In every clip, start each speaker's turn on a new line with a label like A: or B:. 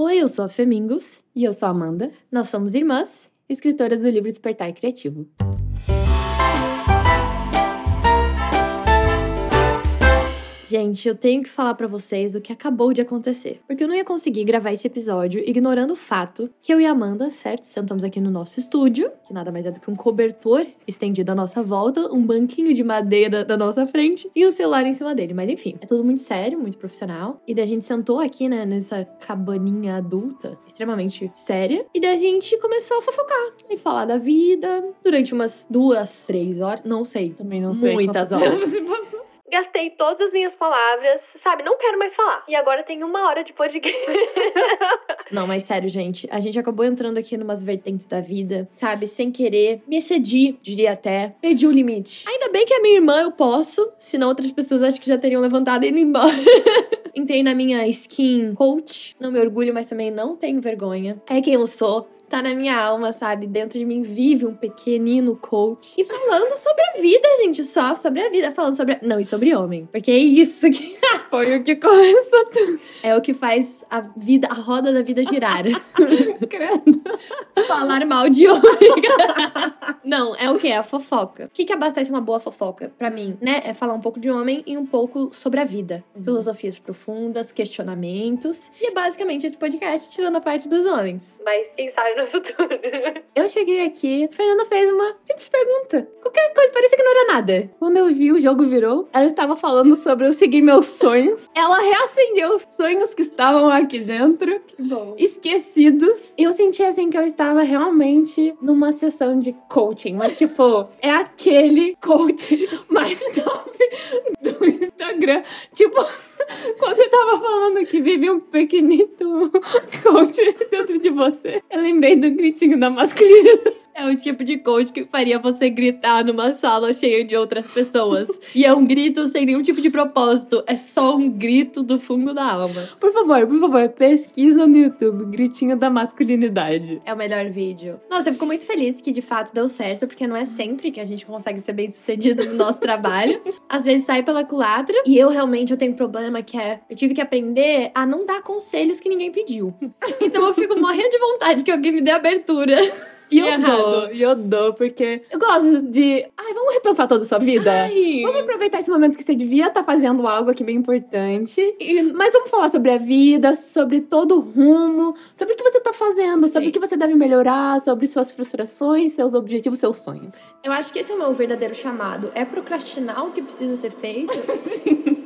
A: Oi, eu sou a Femingos.
B: E eu sou a Amanda.
A: Nós somos irmãs,
B: escritoras do livro Despertar Criativo.
A: Gente, eu tenho que falar para vocês o que acabou de acontecer, porque eu não ia conseguir gravar esse episódio ignorando o fato que eu e a Amanda, certo, sentamos aqui no nosso estúdio, que nada mais é do que um cobertor estendido à nossa volta, um banquinho de madeira na nossa frente e um celular em cima dele. Mas enfim, é tudo muito sério, muito profissional. E daí a gente sentou aqui, né, nessa cabaninha adulta, extremamente séria, e daí a gente começou a fofocar e falar da vida durante umas duas, três horas, não sei.
B: Também não sei.
A: Muitas horas.
C: Gastei todas as minhas palavras, sabe? Não quero mais falar. E agora tem uma hora de podcast.
A: Não, mas sério, gente. A gente acabou entrando aqui numas vertentes da vida, sabe? Sem querer. Me excedi, diria até. Perdi o limite. Ainda bem que a minha irmã eu posso, senão outras pessoas acho que já teriam levantado e ido embora. Entrei na minha skin coach. Não me orgulho, mas também não tenho vergonha. É quem eu sou tá na minha alma, sabe? Dentro de mim vive um pequenino coach. E falando sobre a vida, gente, só sobre a vida. Falando sobre. A... Não, e sobre homem. Porque é isso que foi o que começou tudo. É o que faz a vida, a roda da vida girar. Falar mal de homem. Não, é o que? É a fofoca. O que, que abastece uma boa fofoca? Pra mim, né? É falar um pouco de homem e um pouco sobre a vida. Uhum. Filosofias profundas, questionamentos. E é basicamente esse podcast tirando a parte dos homens.
C: Mas quem sabe no futuro.
B: Eu cheguei aqui, Fernanda fez uma simples pergunta. Qualquer coisa, parecia que não era nada. Quando eu vi, o jogo virou. Ela estava falando sobre eu seguir meus sonhos. Ela reacendeu os sonhos que estavam aqui dentro.
A: Que bom.
B: Esquecidos. Eu senti assim que eu estava realmente numa sessão de coaching. Mas, tipo, é aquele coaching mais top do Instagram. Tipo. Quando você tava falando que vive um pequenito coach dentro de você, eu lembrei do gritinho da masculina.
A: É o tipo de coach que faria você gritar numa sala cheia de outras pessoas. e é um grito sem nenhum tipo de propósito. É só um grito do fundo da alma.
B: Por favor, por favor, pesquisa no YouTube Gritinho da Masculinidade.
A: É o melhor vídeo. Nossa, eu fico muito feliz que de fato deu certo, porque não é sempre que a gente consegue ser bem sucedido no nosso trabalho. Às vezes sai pela culatra. E eu realmente eu tenho um problema que é. Eu tive que aprender a não dar conselhos que ninguém pediu. então eu fico morrendo de vontade que alguém me dê abertura.
B: E eu dou, e eu dou, porque eu gosto de. Ai, vamos repensar toda a sua vida?
A: Ai.
B: Vamos aproveitar esse momento que você devia estar tá fazendo algo aqui bem importante. E, mas vamos falar sobre a vida, sobre todo o rumo, sobre o que você tá fazendo, Sim. sobre o que você deve melhorar, sobre suas frustrações, seus objetivos, seus sonhos.
A: Eu acho que esse é o meu verdadeiro chamado. É procrastinar o que precisa ser feito.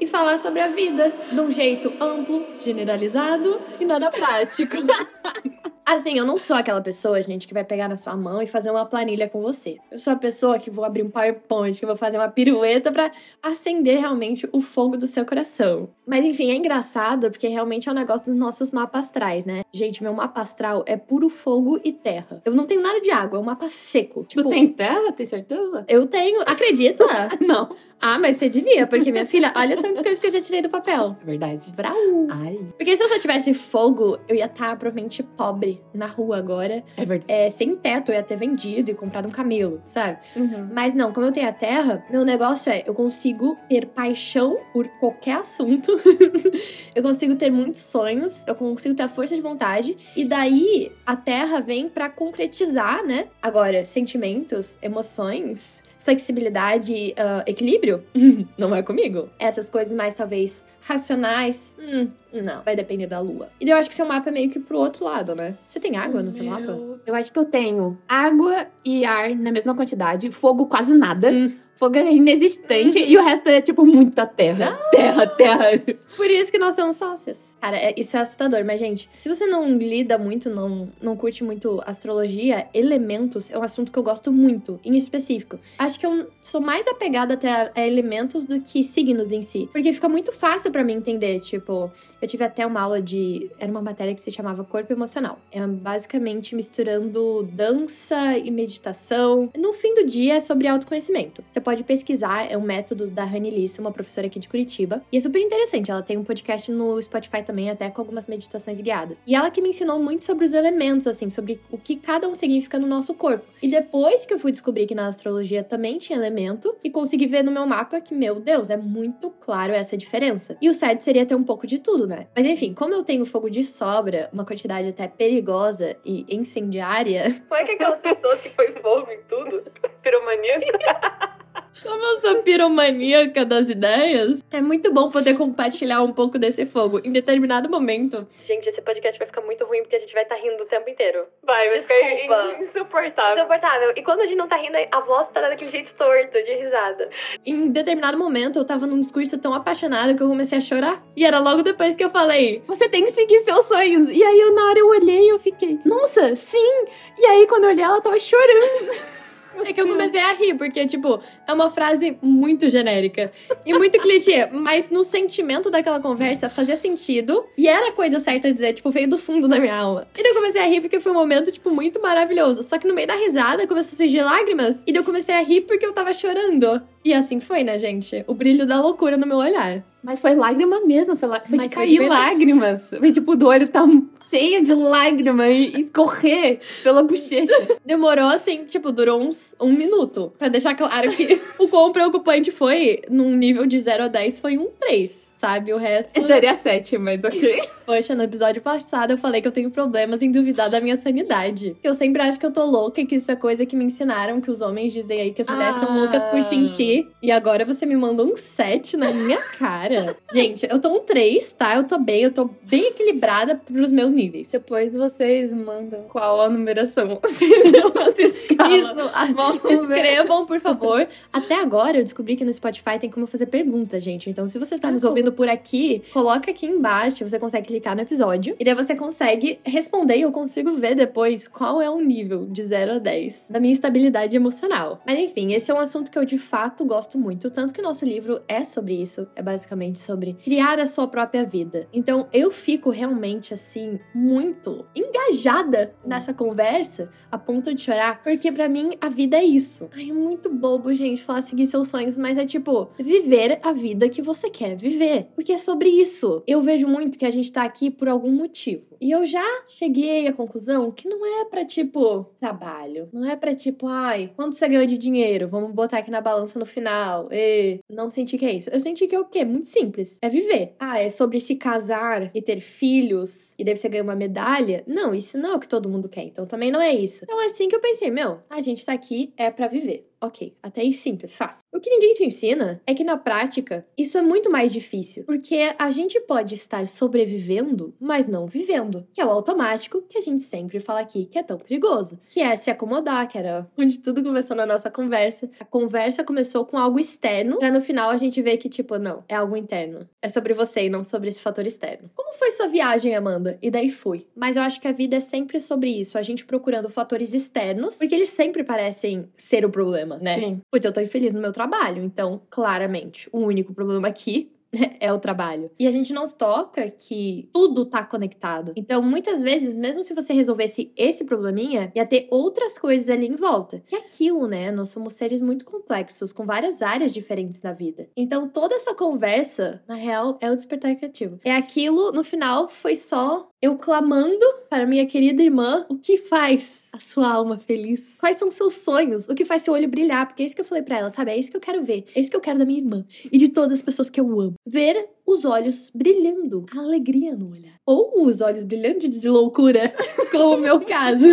A: E falar sobre a vida de um jeito amplo, generalizado e nada prático. Assim, eu não sou aquela pessoa, gente, que vai pegar na sua mão e fazer uma planilha com você. Eu sou a pessoa que vou abrir um PowerPoint, que vou fazer uma pirueta para acender realmente o fogo do seu coração. Mas enfim, é engraçado porque realmente é um negócio dos nossos mapas astrais, né? Gente, meu mapa astral é puro fogo e terra. Eu não tenho nada de água, é um mapa seco.
B: Tipo, tu tem terra? Tem certeza?
A: Eu tenho. Acredita?
B: não.
A: Ah, mas você devia, porque minha filha, olha tantas coisas que eu já tirei do papel.
B: Verdade.
A: Brau.
B: Ai.
A: Porque se eu só tivesse fogo, eu ia estar tá, provavelmente pobre na rua agora.
B: É verdade.
A: É, sem teto, eu ia ter vendido e comprado um camelo, sabe?
B: Uhum.
A: Mas não, como eu tenho a terra, meu negócio é, eu consigo ter paixão por qualquer assunto. eu consigo ter muitos sonhos, eu consigo ter a força de vontade. E daí, a terra vem para concretizar, né? Agora, sentimentos, emoções flexibilidade, uh, equilíbrio, não é comigo. Essas coisas mais, talvez, racionais, hum, não, vai depender da lua. E eu acho que seu mapa é meio que pro outro lado, né? Você tem água no seu mapa?
B: Eu acho que eu tenho água e ar na mesma quantidade, fogo quase nada. Hum. Fogo é inexistente e o resto é, tipo, muita terra. Ah! Terra, terra.
A: Por isso que nós somos sócias. Cara, é, isso é assustador. Mas, gente, se você não lida muito, não, não curte muito astrologia, elementos é um assunto que eu gosto muito, em específico. Acho que eu sou mais apegada até a, a elementos do que signos em si. Porque fica muito fácil para mim entender. Tipo, eu tive até uma aula de. Era uma matéria que se chamava Corpo Emocional. É basicamente misturando dança e meditação. No fim do dia é sobre autoconhecimento. Você pode pesquisar, é um método da Rani Lissa, uma professora aqui de Curitiba. E é super interessante, ela tem um podcast no Spotify também, até com algumas meditações guiadas. E ela que me ensinou muito sobre os elementos, assim, sobre o que cada um significa no nosso corpo. E depois que eu fui descobrir que na astrologia também tinha elemento, e consegui ver no meu mapa que, meu Deus, é muito claro essa diferença. E o certo seria ter um pouco de tudo, né? Mas enfim, como eu tenho fogo de sobra, uma quantidade até perigosa e incendiária.
C: Foi que aquelas pessoas que foi fogo em tudo? Piromania?
A: Como eu sou piromaníaca das ideias, é muito bom poder compartilhar um pouco desse fogo. Em determinado momento,
C: Gente, esse podcast vai ficar muito ruim porque a gente vai estar rindo o tempo inteiro.
B: Vai, vai ficar insuportável.
C: Insuportável. E quando a gente não tá rindo, a voz tá daquele jeito torto, de risada.
A: em determinado momento, eu tava num discurso tão apaixonado que eu comecei a chorar. E era logo depois que eu falei:
B: Você tem que seguir seus sonhos. E aí, eu, na hora eu olhei e eu fiquei, nossa, sim! E aí, quando eu olhei, ela tava chorando.
A: É que eu comecei a rir, porque, tipo, é uma frase muito genérica e muito clichê, mas no sentimento daquela conversa fazia sentido e era a coisa certa a dizer, tipo, veio do fundo da minha alma. E daí eu comecei a rir porque foi um momento, tipo, muito maravilhoso. Só que no meio da risada começou a surgir lágrimas e daí eu comecei a rir porque eu tava chorando. E assim foi, né, gente? O brilho da loucura no meu olhar.
B: Mas foi lágrima mesmo, foi, lá, foi de
A: foi de
B: cair
A: verdade.
B: lágrimas. Foi tipo, do olho tá cheio de lágrima e escorrer pela bochecha.
A: Demorou assim, tipo, durou uns um minuto. Pra deixar claro que o quão preocupante foi, num nível de 0 a 10, foi um 3. Sabe? O resto.
B: Eu daria sete, mas ok.
A: Poxa, no episódio passado eu falei que eu tenho problemas em duvidar da minha sanidade. Eu sempre acho que eu tô louca e que isso é coisa que me ensinaram, que os homens dizem aí que as mulheres estão
B: Ah.
A: loucas por sentir. E agora você me mandou um 7 na minha cara. Gente, eu tô um 3, tá? Eu tô bem, eu tô bem equilibrada pros meus níveis.
B: Depois vocês mandam qual a numeração. Vocês essa escala.
A: Isso, a-. Escrevam, por favor. Até agora eu descobri que no Spotify tem como fazer perguntas, gente. Então, se você tá nos
B: Ah,
A: ouvindo por aqui, coloca aqui embaixo, você consegue clicar no episódio. E daí você consegue responder e eu consigo ver depois qual é o nível de 0 a 10 da minha estabilidade emocional. Mas enfim, esse é um assunto que eu de fato gosto muito. Tanto que nosso livro é sobre isso. É basicamente sobre criar a sua própria vida. Então, eu fico realmente assim, muito engajada nessa conversa a ponto de chorar, porque pra mim a vida é isso. Ai, é muito bobo, gente, falar seguir seus sonhos, mas é tipo viver a vida que você quer viver, porque é sobre isso. Eu vejo muito que a gente tá aqui por algum motivo. E eu já cheguei à conclusão que não é pra tipo trabalho, não é pra tipo, ai, quanto você ganhou de dinheiro? Vamos botar aqui na balança no final. E não senti que é isso. Eu senti que é o quê? Muito simples. É viver. Ah, é sobre se casar e ter filhos e deve você ganhar uma medalha? Não, isso não é o que todo mundo quer. Então também não é isso. Então assim que eu pensei, meu, a gente tá aqui é pra viver. Ok, até aí simples, fácil. O que ninguém te ensina é que na prática isso é muito mais difícil, porque a gente pode estar sobrevivendo, mas não vivendo, que é o automático que a gente sempre fala aqui que é tão perigoso, que é se acomodar, que era onde tudo começou na nossa conversa. A conversa começou com algo externo, pra no final a gente ver que tipo, não, é algo interno. É sobre você e não sobre esse fator externo. Como foi sua viagem, Amanda? E daí fui. Mas eu acho que a vida é sempre sobre isso, a gente procurando fatores externos, porque eles sempre parecem ser o problema, né?
B: Sim.
A: Pois eu tô infeliz no meu trabalho, então, claramente, o único problema aqui é o trabalho. E a gente não se toca que tudo tá conectado. Então, muitas vezes, mesmo se você resolvesse esse probleminha, ia ter outras coisas ali em volta. Que é aquilo, né? Nós somos seres muito complexos, com várias áreas diferentes da vida. Então, toda essa conversa, na real, é o despertar criativo. É aquilo, no final, foi só eu clamando para minha querida irmã o que faz a sua alma feliz. Quais são seus sonhos? O que faz seu olho brilhar? Porque é isso que eu falei pra ela, sabe? É isso que eu quero ver. É isso que eu quero da minha irmã e de todas as pessoas que eu amo. Ver os olhos brilhando, a alegria no olhar. Ou os olhos brilhantes de loucura, como o meu caso.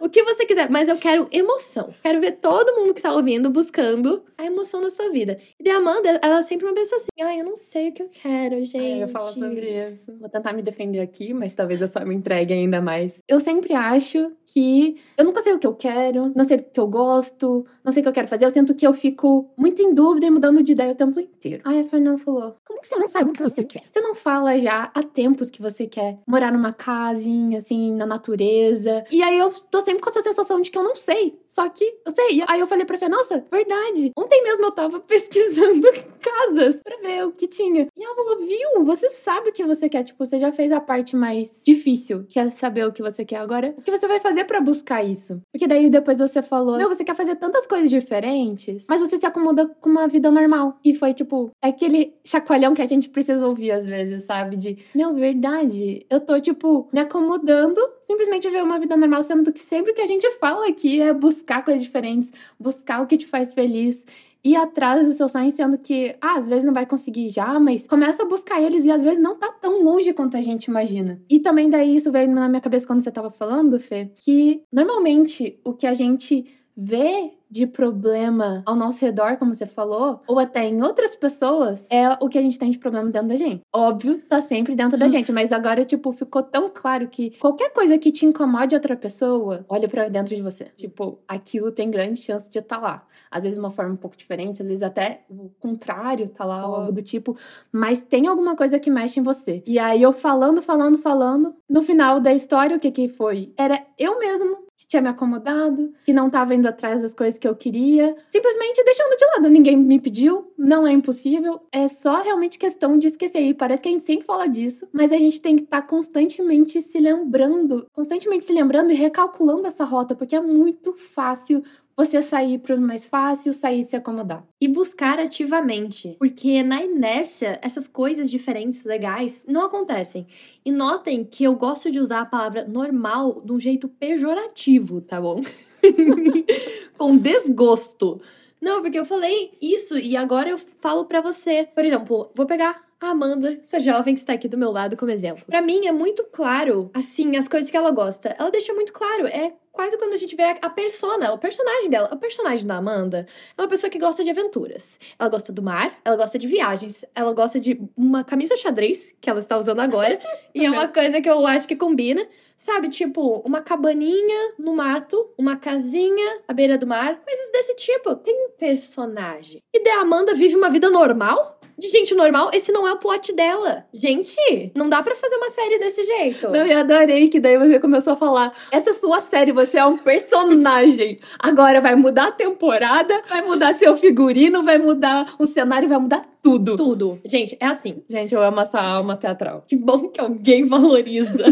A: o que você quiser, mas eu quero emoção. Quero ver todo mundo que tá ouvindo buscando a emoção da sua vida. E daí a Amanda, ela é sempre uma pessoa assim: ai, eu não sei o que eu quero, gente.
B: É, eu falo sobre isso. Vou tentar me defender aqui, mas talvez eu só me entregue ainda mais. Eu sempre acho que eu nunca sei o que eu quero, não sei o que eu gosto, não sei o que eu quero fazer. Eu sinto que eu fico muito em dúvida e mudando de ideia o tempo inteiro. Aí a Fernanda falou: Como que você não sabe o que você quer? Você não fala já há tempos que você quer morar numa casinha, assim, na natureza. E aí eu tô sempre com essa sensação de que eu não sei. Só que eu sei. Aí eu falei pra Fê, nossa, verdade. Ontem mesmo eu tava pesquisando casas pra ver o que tinha. E ela falou, viu? Você sabe o que você quer. Tipo, você já fez a parte mais difícil, que é saber o que você quer agora. O que você vai fazer para buscar isso? Porque daí depois você falou, não, você quer fazer tantas coisas diferentes, mas você se acomoda com uma vida normal. E foi tipo, é aquele chacoalhão que a gente precisa ouvir às vezes, sabe? De, meu, verdade, eu tô, tipo, me acomodando simplesmente ver uma vida normal, sendo que sempre que a gente fala aqui é buscar coisas diferentes, buscar o que te faz feliz ir atrás dos seus sonhos, sendo que, ah, às vezes não vai conseguir já, mas começa a buscar eles e às vezes não tá tão longe quanto a gente imagina. E também daí isso veio na minha cabeça quando você tava falando, Fê, que normalmente o que a gente vê de problema ao nosso redor, como você falou, ou até em outras pessoas, é o que a gente tem de problema dentro da gente. Óbvio, tá sempre dentro da gente, mas agora, tipo, ficou tão claro que qualquer coisa que te incomode outra pessoa, olha para dentro de você. Tipo, aquilo tem grande chance de estar tá lá. Às vezes uma forma um pouco diferente, às vezes até o contrário tá lá, ou algo do tipo, mas tem alguma coisa que mexe em você. E aí eu falando, falando, falando, no final da história, o que que foi? Era eu mesmo que tinha me acomodado, que não tava indo atrás das coisas que eu queria, simplesmente deixando de lado. Ninguém me pediu, não é impossível, é só realmente questão de esquecer. E parece que a gente sempre fala disso, mas a gente tem que estar tá constantemente se lembrando, constantemente se lembrando e recalculando essa rota, porque é muito fácil você sair para os mais fáceis, sair e se acomodar.
A: E buscar ativamente, porque na inércia essas coisas diferentes, legais, não acontecem. E notem que eu gosto de usar a palavra normal de um jeito pejorativo, tá bom? Com desgosto. Não, porque eu falei isso e agora eu falo para você. Por exemplo, vou pegar a Amanda, essa jovem que está aqui do meu lado como exemplo. Para mim é muito claro, assim, as coisas que ela gosta. Ela deixa muito claro, é quase quando a gente vê a persona, o personagem dela. O personagem da Amanda é uma pessoa que gosta de aventuras. Ela gosta do mar, ela gosta de viagens, ela gosta de uma camisa xadrez, que ela está usando agora, e é uma coisa que eu acho que combina. Sabe, tipo, uma cabaninha no mato, uma casinha à beira do mar, coisas desse tipo. Tem um personagem. E da Amanda vive uma vida normal? de gente normal, esse não é o plot dela. Gente, não dá para fazer uma série desse jeito.
B: Não, eu adorei que daí você começou a falar: essa sua série, você é um personagem. Agora vai mudar a temporada, vai mudar seu figurino, vai mudar o cenário, vai mudar tudo.
A: Tudo. Gente, é assim.
B: Gente, eu amo essa alma teatral.
A: Que bom que alguém valoriza.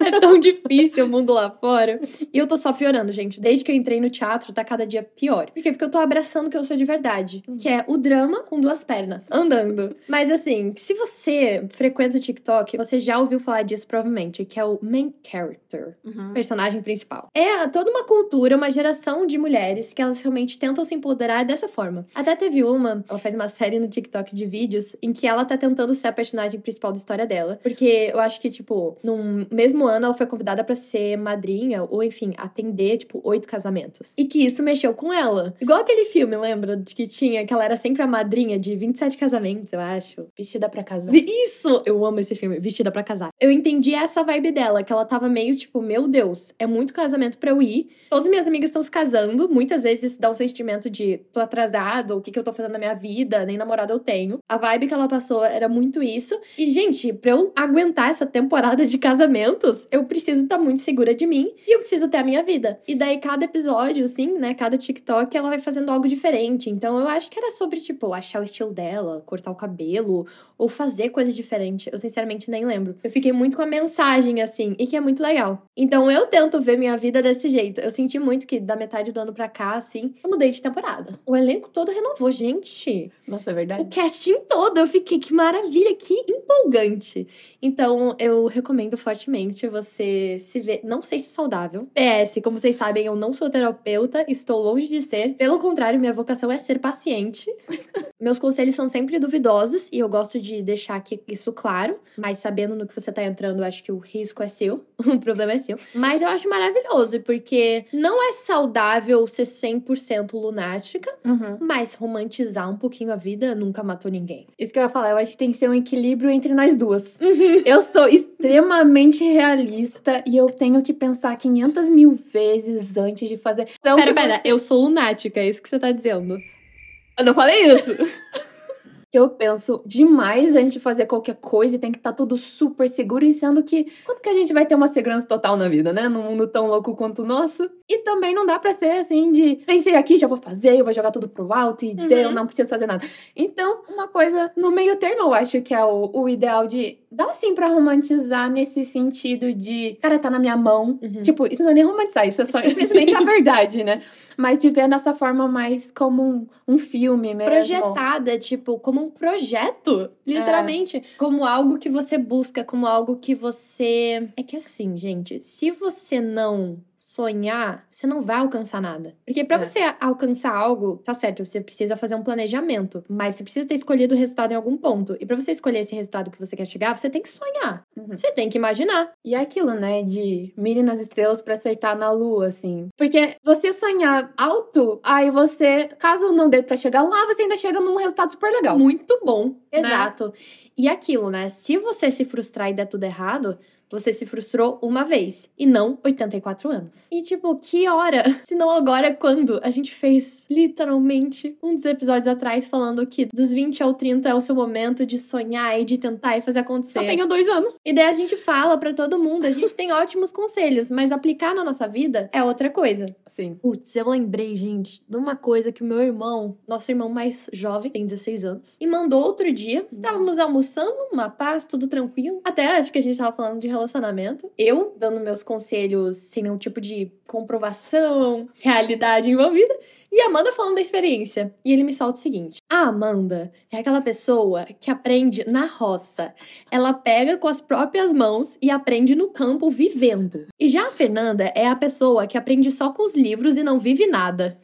A: é tão difícil o mundo lá fora. E eu tô só piorando, gente. Desde que eu entrei no teatro, tá cada dia pior. Por quê? Porque eu tô abraçando o que eu sou de verdade. Hum. Que é o drama com duas pernas. Andando. Mas assim, se você frequenta o TikTok, você já ouviu falar disso provavelmente. Que é o main character. Uhum. Personagem principal. É toda uma cultura, uma geração de mulheres que elas realmente tentam se empoderar dessa forma. Até teve uma, ela faz uma série no TikTok de vídeos em que ela tá tentando ser a personagem principal da história dela. Porque eu acho que, tipo, no mesmo ano ela foi convidada para ser madrinha, ou enfim, atender, tipo, oito casamentos. E que isso mexeu com ela. Igual aquele filme, lembra? De que tinha, que ela era sempre a madrinha de 27 casamentos, eu acho.
B: Vestida para casar.
A: Isso! Eu amo esse filme, Vestida para casar. Eu entendi essa vibe dela, que ela tava meio tipo, meu Deus, é muito casamento pra eu ir. Todas minhas amigas estão se casando, muitas vezes isso dá um sentimento de tô atrasado, o que, que eu tô fazendo na minha vida, nem namorado eu tenho. A vibe que ela passou era muito isso. E, gente, pra eu aguentar essa temporada de casamentos, eu preciso estar tá muito segura de mim e eu preciso ter a minha vida. E daí, cada episódio, assim, né? Cada TikTok, ela vai fazendo algo diferente. Então, eu acho que era sobre, tipo, achar o estilo dela, cortar o cabelo ou fazer coisas diferentes. Eu, sinceramente, nem lembro. Eu fiquei muito com a mensagem, assim, e que é muito legal. Então, eu tento ver minha vida desse jeito. Eu senti muito que da metade do ano pra cá, assim, eu mudei de temporada. O elenco todo renovou, gente.
B: Nossa, é verdade.
A: O cast casting todo. Eu fiquei, que maravilha, que empolgante. Então, eu recomendo fortemente você se ver. Não sei se é saudável. PS, como vocês sabem, eu não sou terapeuta, estou longe de ser. Pelo contrário, minha vocação é ser paciente. Meus conselhos são sempre duvidosos e eu gosto de deixar aqui isso claro. Mas sabendo no que você tá entrando, eu acho que o risco é seu, o problema é seu. Mas eu acho maravilhoso, porque não é saudável ser 100% lunática, uhum. mas romantizar um pouquinho a vida nunca matou ninguém.
B: Isso que eu ia falar, eu acho que tem que ser um equilíbrio entre nós duas. Uhum. Eu sou extremamente realista e eu tenho que pensar 500 mil vezes antes de fazer.
A: Então, pera, pera, eu sou lunática, é isso que você tá dizendo.
B: Eu não falei isso. eu penso demais antes de fazer qualquer coisa e tem que estar tá tudo super seguro, e sendo que quando que a gente vai ter uma segurança total na vida, né? Num mundo tão louco quanto o nosso. E também não dá pra ser assim de pensei aqui, já vou fazer, eu vou jogar tudo pro alto e
A: Uhum.
B: deu, não preciso fazer nada. Então, uma coisa no meio termo, eu acho que é o, o ideal de. Dá sim pra romantizar nesse sentido de. Cara, tá na minha mão.
A: Uhum.
B: Tipo, isso não é nem romantizar, isso é só simplesmente a verdade, né? Mas de ver dessa forma mais como um, um filme mesmo.
A: projetada, tipo, como um projeto, literalmente. Como algo que você busca, como algo que você. É que assim, gente, se você não sonhar, você não vai alcançar nada. Porque pra
B: É.
A: você alcançar algo, tá certo, você precisa fazer um planejamento, mas você precisa ter escolhido o resultado em algum ponto. E pra você escolher esse resultado que você quer chegar, você tem que sonhar.
B: Uhum.
A: Você tem que imaginar.
B: E é aquilo, né? De mire nas estrelas pra acertar na lua, assim. Porque você sonhar alto, aí você, caso não dê pra chegar lá, você ainda chega num resultado super legal.
A: Muito bom.
B: Né?
A: Exato. E aquilo, né? Se você se frustrar e der tudo errado, você se frustrou uma vez e não 84 anos. E tipo, que hora? Se não agora, quando? A gente fez literalmente um dos episódios atrás falando que dos 20 ao 30 é o seu momento de sonhar e de tentar e fazer acontecer.
B: Só tenho dois anos.
A: E daí a gente fala pra todo mundo, a gente tem ótimos conselhos, mas aplicar na nossa vida é outra coisa.
B: Sim.
A: Putz, eu lembrei, gente, de uma coisa que o meu irmão, nosso irmão mais jovem, tem 16 anos, e mandou outro dia. Estávamos almoçando, uma paz, tudo tranquilo. Até acho que a gente tava falando de relacionamento. Eu dando meus conselhos sem nenhum tipo de comprovação, realidade envolvida. E a Amanda falando da experiência. E ele me solta o seguinte: a Amanda é aquela pessoa que aprende na roça. Ela pega com as próprias mãos e aprende no campo vivendo. E já a Fernanda é a pessoa que aprende só com os livros e não vive nada.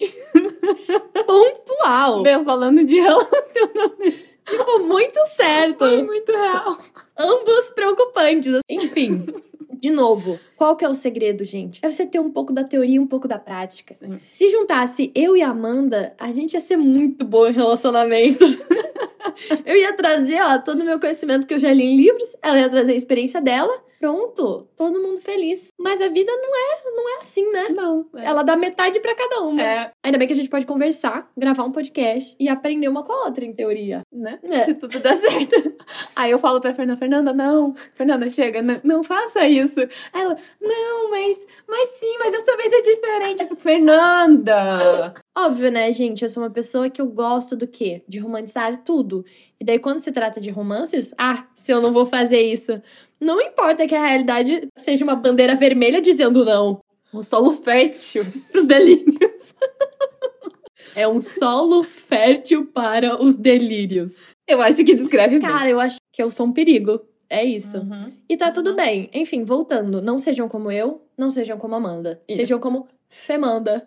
A: Pontual.
B: Meu, falando de relacionamento.
A: Tipo, muito certo.
B: Foi muito real.
A: Ambos preocupantes. Enfim. De novo, qual que é o segredo, gente? É você ter um pouco da teoria e um pouco da prática.
B: Sim.
A: Se juntasse eu e a Amanda, a gente ia ser muito bom em relacionamentos. eu ia trazer, ó, todo o meu conhecimento que eu já li em livros, ela ia trazer a experiência dela. Pronto, todo mundo feliz. Mas a vida não é, não é assim, né?
B: Não. É.
A: Ela dá metade pra cada uma.
B: É,
A: Ainda bem que a gente pode conversar, gravar um podcast e aprender uma com a outra, em teoria.
B: né?
A: É.
B: Se tudo der certo. Aí eu falo pra Fernanda, Fernanda, não. Fernanda, chega, não, não faça isso. Aí ela, não, mas, mas sim, mas dessa vez é diferente. Fernanda!
A: Óbvio, né, gente? Eu sou uma pessoa que eu gosto do quê? De romantizar tudo. E daí, quando se trata de romances, ah, se eu não vou fazer isso. Não importa que a realidade seja uma bandeira vermelha dizendo não.
B: Um solo fértil pros delírios.
A: É um solo fértil para os delírios.
B: Eu acho que descreve bem.
A: Cara, eu acho que eu sou um perigo. É isso.
B: Uhum.
A: E tá tudo bem. Enfim, voltando. Não sejam como eu, não sejam como Amanda.
B: Isso.
A: Sejam como Femanda.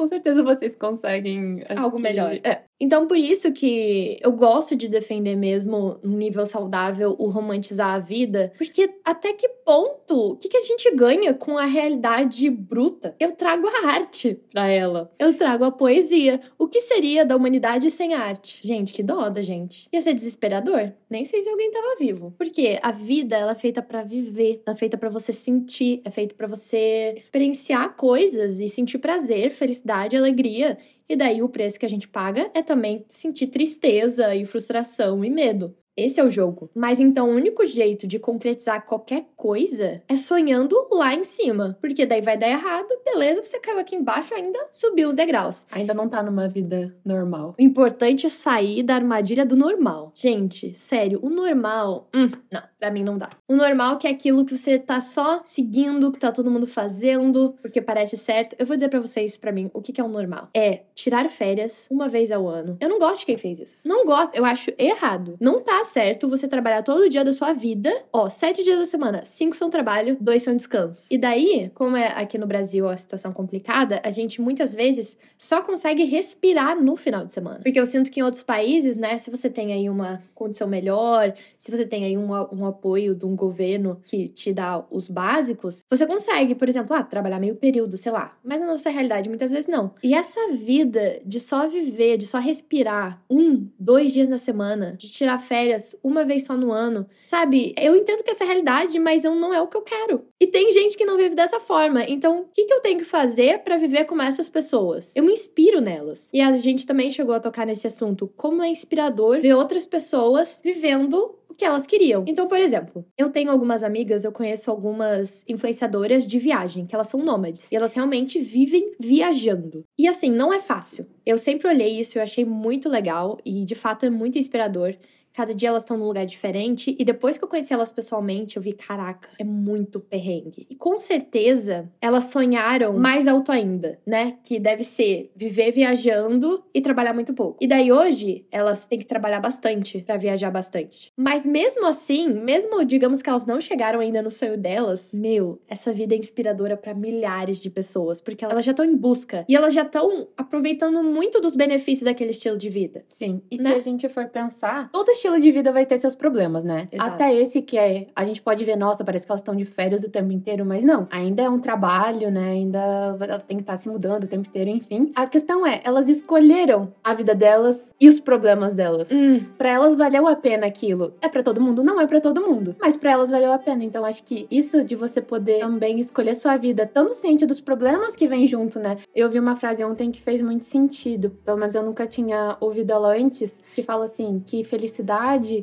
B: Com certeza vocês conseguem
A: Algo
B: que-
A: melhor.
B: É.
A: Então, por isso que eu gosto de defender mesmo, num nível saudável, o romantizar a vida. Porque até que ponto, o que, que a gente ganha com a realidade bruta? Eu trago a arte pra ela. Eu trago a poesia. O que seria da humanidade sem arte? Gente, que dó da gente. Ia ser desesperador? Nem sei se alguém tava vivo. Porque a vida, ela é feita pra viver. Ela é feita pra você sentir. É feita pra você experienciar coisas e sentir prazer, felicidade, alegria. E daí o preço que a gente paga é também sentir tristeza e frustração e medo. Esse é o jogo. Mas então o único jeito de concretizar qualquer coisa é sonhando lá em cima. Porque daí vai dar errado, beleza, você caiu aqui embaixo ainda, subiu os degraus.
B: Ainda não tá numa vida normal.
A: O importante é sair da armadilha do normal. Gente, sério, o normal. Hum, não, pra mim não dá. O normal que é aquilo que você tá só seguindo, que tá todo mundo fazendo, porque parece certo. Eu vou dizer pra vocês, pra mim, o que que é o normal. É tirar férias uma vez ao ano. Eu não gosto de quem fez isso. Não gosto, eu acho errado. Não tá certo você trabalhar todo dia da sua vida. Ó, sete dias da semana, cinco são trabalho, dois são descanso. E daí, como é aqui no Brasil a situação complicada, a gente muitas vezes só consegue respirar no final de semana. Porque eu sinto que em outros países, né, se você tem aí uma condição melhor, se você tem aí um, um apoio de um governo que te dá os básicos, você consegue, por exemplo, ah, trabalhar meio período, sei lá. Mas na nossa realidade, muitas vezes não. E essa vida de só viver, de só respirar um, dois dias na semana, de tirar férias uma vez só no ano, sabe? Eu entendo que essa é a realidade, mas eu não é o que eu quero. E tem gente que não vive dessa forma. Então, o que, que eu tenho que fazer pra viver como essas pessoas? Eu me inspiro nelas. E a gente também chegou a tocar nesse assunto. Como é inspirador ver outras pessoas vivendo o que elas queriam. Então, por exemplo, eu tenho algumas amigas, eu conheço algumas influenciadoras de viagem, que elas são nômades. E elas realmente vivem viajando. E assim, não é fácil. Eu sempre olhei isso, eu achei muito legal e de fato é muito inspirador. Cada dia elas estão num lugar diferente. E depois que eu conheci elas pessoalmente, eu vi, caraca, é muito perrengue. E com certeza elas sonharam mais alto ainda, né? Que deve ser viver viajando e trabalhar muito pouco. E daí hoje elas têm que trabalhar bastante para viajar bastante. Mas mesmo assim, mesmo digamos que elas não chegaram ainda no sonho delas, meu, essa vida é inspiradora para milhares de pessoas, porque elas já estão em busca e elas já estão aproveitando muito dos benefícios daquele estilo de vida.
B: Sim. E
A: Né?
B: se a gente for pensar, todo estilo de vida vai ter seus problemas, né?
A: Exato.
B: Até esse que é. A gente pode ver, nossa, parece que elas estão de férias o tempo inteiro, mas não. Ainda é um trabalho, né? Ainda tem que estar se mudando o tempo inteiro, enfim. A questão é, elas escolheram a vida delas e os problemas delas.
A: Hum,
B: Pra elas valeu a pena aquilo. É pra todo mundo? Não é pra todo mundo. Mas pra elas valeu a pena. Então acho que isso de você poder também escolher sua vida, estando ciente dos problemas que vem junto, né? Eu vi uma frase ontem que fez muito sentido. Pelo menos eu nunca tinha ouvido ela antes. Que fala assim: que felicidade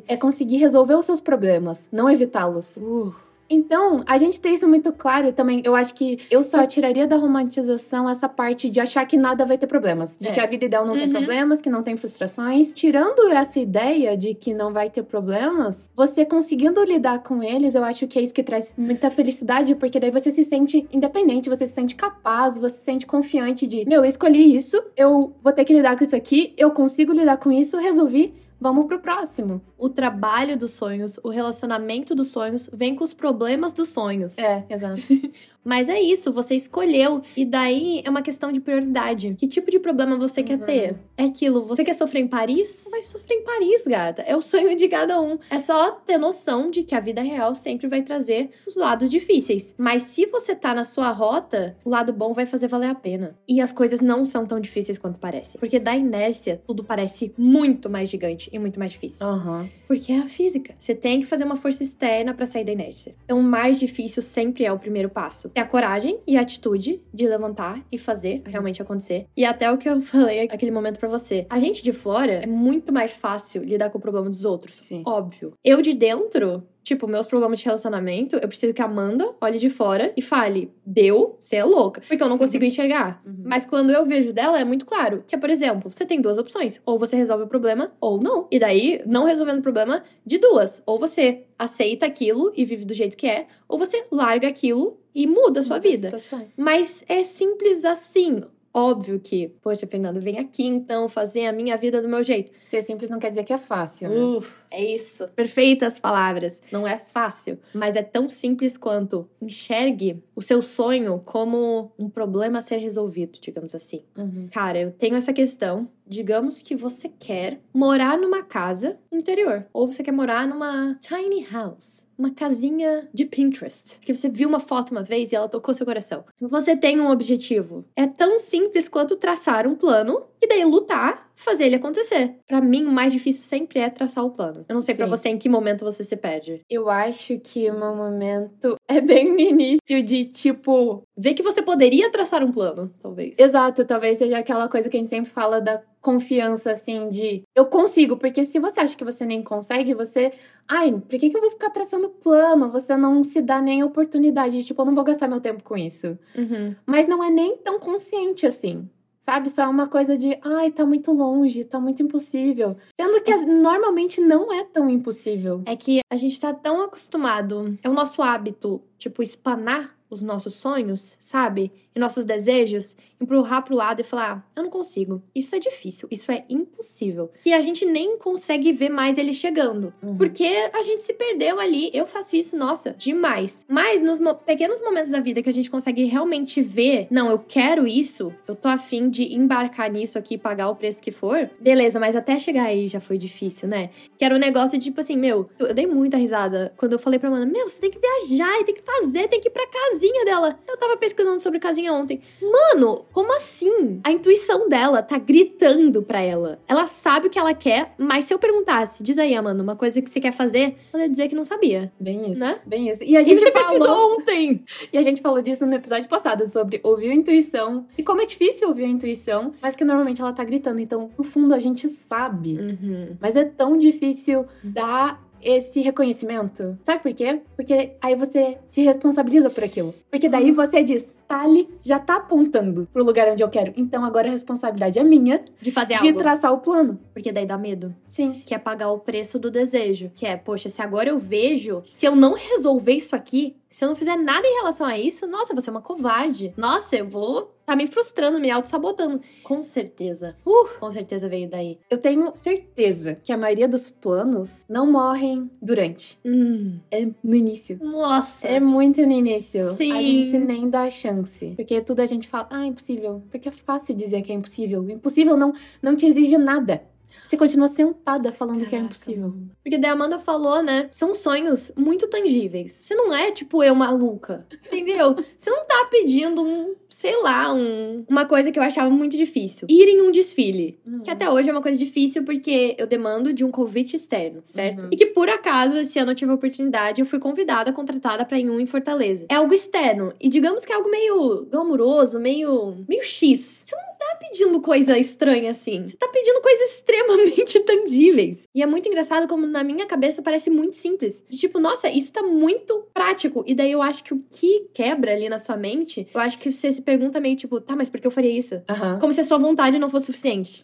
B: é conseguir resolver os seus problemas, não evitá-los.
A: uh,
B: Então, a gente tem isso muito claro e também eu acho que eu só tiraria da romantização essa parte de achar que nada vai ter problemas. De
A: É.
B: que a vida ideal não tem
A: Uhum.
B: problemas, que não tem frustrações. Tirando essa ideia de que não vai ter problemas, você conseguindo lidar com eles, eu acho que é isso que traz muita felicidade, porque daí você se sente independente, você se sente capaz, você se sente confiante de, meu, eu escolhi isso, eu vou ter que lidar com isso aqui, eu consigo lidar com isso, resolvi. Vamos pro próximo.
A: o trabalho dos sonhos, o relacionamento dos sonhos, vem com os problemas dos sonhos.
B: É, exato.
A: Mas é isso, você escolheu. E daí é uma questão de prioridade. Que tipo de problema você quer
B: Uhum.
A: ter? É aquilo, você quer sofrer em Paris? Vai sofrer em Paris, gata. É o sonho de cada um. É só ter noção de que a vida real sempre vai trazer os lados difíceis. Mas se você tá na sua rota, o lado bom vai fazer valer a pena. E as coisas não são tão difíceis quanto parecem. Porque da inércia, tudo parece muito mais gigante e muito mais difícil.
B: Aham.
A: Porque é a física. Você tem que fazer uma força externa pra sair da inércia. Então, o mais difícil sempre é o primeiro passo. É a coragem e a atitude de levantar e fazer realmente acontecer. E até o que eu falei aquele momento pra você. A gente de fora é muito mais fácil lidar com o problema dos outros.
B: Sim.
A: Óbvio. Eu de dentro, tipo, meus problemas de relacionamento, eu preciso que a Amanda olhe de fora e fale: deu, você é louca. Porque eu não consigo enxergar.
B: Uhum.
A: Mas quando eu vejo dela, é muito claro. Que é, por exemplo, você tem duas opções. Ou você resolve o problema, ou não. E daí, não resolvendo o problema, de duas. Ou você aceita aquilo e vive do jeito que é, ou você larga aquilo e muda a sua vida. Mas é simples assim. Óbvio que, poxa, Fernando, vem aqui então fazer a minha vida do meu jeito.
B: Ser simples não quer dizer que é fácil, né?
A: Uf, é isso. Perfeitas palavras. Não é fácil, mas é tão simples quanto enxergue o seu sonho como um problema a ser resolvido, digamos assim.
B: Uhum.
A: Cara, eu tenho essa questão. Digamos que você quer morar numa casa no interior, ou você quer morar numa tiny house. Uma casinha de Pinterest. Que você viu uma foto uma vez e ela tocou seu coração. Você tem um objetivo. É tão simples quanto traçar um plano e daí lutar, fazer ele acontecer. Pra mim, o mais difícil sempre é traçar o plano. Eu não sei pra
B: Sim.
A: você em que momento você se perde.
B: Eu acho que o meu momento é bem no início de tipo.
A: Vê que você poderia traçar um plano, talvez.
B: Exato, talvez seja aquela coisa que a gente sempre fala da confiança, assim, de eu consigo, porque se você acha que você nem consegue, você. Ai, por que, que eu vou ficar traçando plano? Você não se dá nem oportunidade de, tipo, eu não vou gastar meu tempo com isso.
A: Uhum.
B: Mas não é nem tão consciente assim. Sabe? Só é uma coisa de, ai, tá muito longe, tá muito impossível. Sendo que normalmente não é tão impossível.
A: É que a gente tá tão acostumado, é o nosso hábito, tipo, espanar os nossos sonhos, sabe? E nossos desejos, empurrar pro lado e falar: ah, eu não consigo. Isso é difícil, isso é impossível. Que a gente nem consegue ver mais ele chegando.
B: Uhum.
A: Porque a gente se perdeu ali. Eu faço isso, nossa, demais. Mas nos mo- pequenos momentos da vida que a gente consegue realmente ver, não, eu quero isso, eu tô afim de embarcar nisso aqui e pagar o preço que for, beleza, mas até chegar aí já foi difícil, né? Que era um negócio de tipo assim, meu, eu dei muita risada quando eu falei pra Mana, meu, você tem que viajar e tem que fazer, tem que ir pra casinha dela. Eu tava pesquisando sobre casinha ontem. Mano, como assim? A intuição dela tá gritando pra ela. Ela sabe o que ela quer, mas se eu perguntasse, diz aí, Amanda, uma coisa que você quer fazer, ela ia dizer que não sabia.
B: Bem isso.
A: Né?
B: Bem isso. E a
A: E
B: gente
A: você
B: falou...
A: pesquisou ontem!
B: E a gente falou disso no episódio passado, sobre ouvir a intuição. E como é difícil ouvir a intuição, mas que normalmente ela tá gritando. Então, no fundo, a gente sabe.
A: Uhum.
B: Mas é tão difícil dar esse reconhecimento. Sabe por quê? Porque aí você se responsabiliza por aquilo. Porque daí você diz, tá ali, já tá apontando pro lugar onde eu quero. Então agora a responsabilidade é minha
A: De fazer
B: de
A: algo.
B: traçar o plano.
A: Porque daí dá medo.
B: Sim.
A: Que é pagar o preço do desejo. Que é, poxa, se agora eu vejo, se eu não resolver isso aqui, se eu não fizer nada em relação a isso, nossa, eu vou ser uma covarde. Nossa, eu vou tá me frustrando, me auto-sabotando. Com certeza. Uh, com certeza veio daí.
B: Eu tenho certeza que a maioria dos planos não morrem durante.
A: Hum.
B: É no início.
A: Nossa.
B: É muito no início.
A: Sim.
B: A gente nem dá chance. Porque tudo a gente fala, ah, impossível. Porque é fácil dizer que é impossível. O impossível não, não te exige nada. Você continua sentada falando que é
A: Caraca,
B: impossível.
A: Porque daí a Amanda falou, né? São sonhos muito tangíveis. Você não é, tipo, eu maluca. Entendeu? Você não tá pedindo um, sei lá, um, uma coisa que eu achava muito difícil. Ir em um desfile. Que até hoje é uma coisa difícil porque eu demando de um convite externo, certo?
B: Uhum.
A: E que por acaso, esse ano eu tive a oportunidade, eu fui convidada, contratada pra ir em um em Fortaleza. É algo externo. E digamos que é algo meio glamouroso, meio. meio X. Você não pedindo coisa estranha assim. Você tá pedindo coisas extremamente tangíveis. E é muito engraçado como na minha cabeça parece muito simples. Tipo, nossa, isso tá muito prático. E daí eu acho que o que quebra ali na sua mente, eu acho que você se pergunta meio tipo, tá, mas por que eu faria isso? Como se a sua vontade não fosse suficiente.